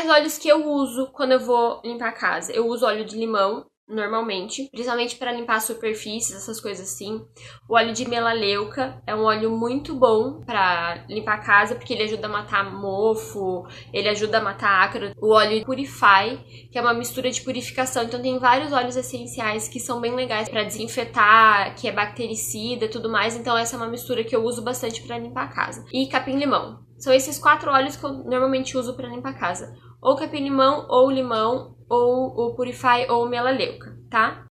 Quais óleos que eu uso quando eu vou limpar a casa? Eu uso óleo de limão, normalmente, principalmente para limpar superfícies, essas coisas assim. O óleo de melaleuca é um óleo muito bom para limpar a casa, porque ele ajuda a matar mofo, ele ajuda a matar ácaro. O óleo Purify, que é uma mistura de purificação. Então tem vários óleos essenciais que são bem legais para desinfetar, que é bactericida e tudo mais. Então essa é uma mistura que eu uso bastante para limpar a casa. E capim-limão. São esses quatro óleos que eu normalmente uso para limpar a casa. Ou capim-limão, ou limão, ou o Purify ou Melaleuca, tá?